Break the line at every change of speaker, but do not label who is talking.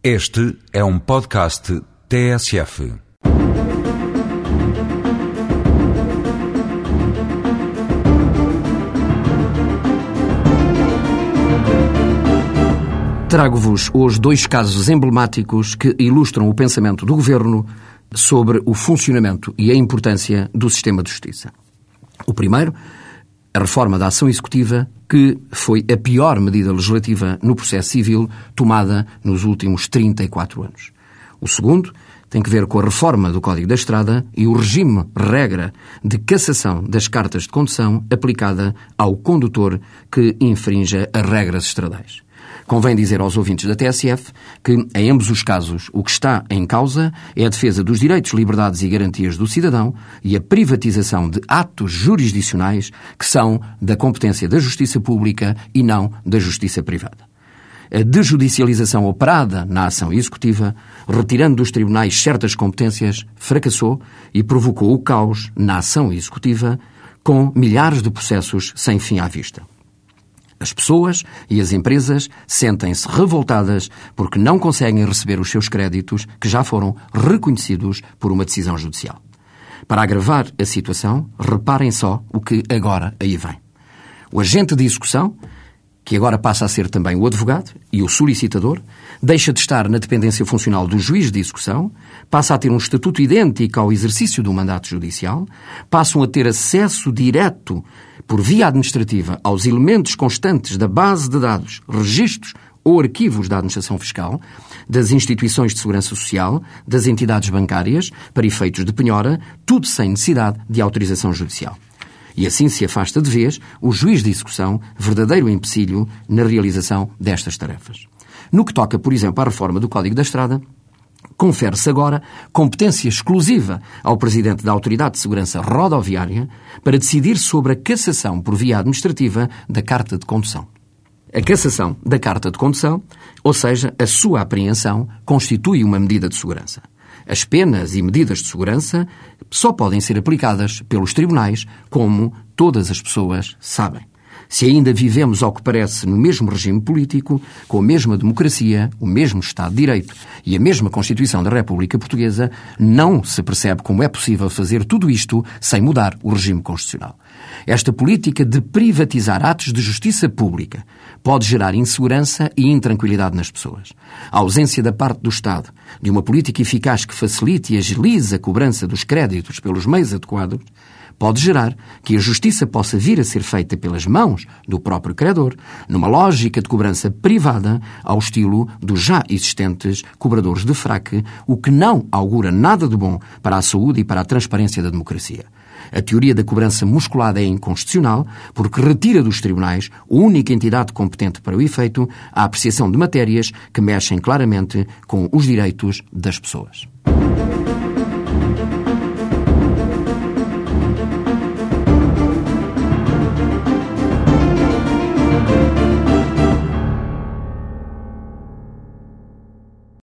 Este é um podcast TSF.
Trago-vos hoje dois casos emblemáticos que ilustram o pensamento do Governo sobre o funcionamento e a importância do sistema de justiça. O primeiro, a reforma da ação executiva, que foi a pior medida legislativa no processo civil tomada nos últimos 34 anos. O segundo tem que ver com a reforma do Código da Estrada e o regime regra de cassação das cartas de condução aplicada ao condutor que infrinja as regras estradais. Convém dizer aos ouvintes da TSF que, em ambos os casos, o que está em causa é a defesa dos direitos, liberdades e garantias do cidadão e a privatização de atos jurisdicionais que são da competência da justiça pública e não da justiça privada. A desjudicialização operada na ação executiva, retirando dos tribunais certas competências, fracassou e provocou o caos na ação executiva, com milhares de processos sem fim à vista. As pessoas e as empresas sentem-se revoltadas porque não conseguem receber os seus créditos que já foram reconhecidos por uma decisão judicial. Para agravar a situação, reparem só o que agora aí vem. O agente de execução, que agora passa a ser também o advogado e o solicitador, deixa de estar na dependência funcional do juiz de execução, passa a ter um estatuto idêntico ao exercício do mandato judicial, passam a ter acesso direto por via administrativa aos elementos constantes da base de dados, registros ou arquivos da administração fiscal, das instituições de segurança social, das entidades bancárias, para efeitos de penhora, tudo sem necessidade de autorização judicial. E assim se afasta de vez o juiz de execução, verdadeiro empecilho na realização destas tarefas. No que toca, por exemplo, à reforma do Código da Estrada, confere-se agora competência exclusiva ao Presidente da Autoridade de Segurança Rodoviária para decidir sobre a cassação por via administrativa da carta de condução. A cassação da carta de condução, ou seja, a sua apreensão, constitui uma medida de segurança. As penas e medidas de segurança só podem ser aplicadas pelos tribunais, como todas as pessoas sabem se ainda vivemos, ao que parece, no mesmo regime político, com a mesma democracia, o mesmo Estado de Direito e a mesma Constituição da República Portuguesa, não se percebe como é possível fazer tudo isto sem mudar o regime constitucional. Esta política de privatizar atos de justiça pública pode gerar insegurança e intranquilidade nas pessoas. A ausência da parte do Estado de uma política eficaz que facilite e agilize a cobrança dos créditos pelos meios adequados pode gerar que a justiça possa vir a ser feita pelas mãos do próprio credor, numa lógica de cobrança privada ao estilo dos já existentes cobradores de fraque, o que não augura nada de bom para a saúde e para a transparência da democracia. A teoria da cobrança musculada é inconstitucional porque retira dos tribunais a única entidade competente para o efeito a apreciação de matérias que mexem claramente com os direitos das pessoas.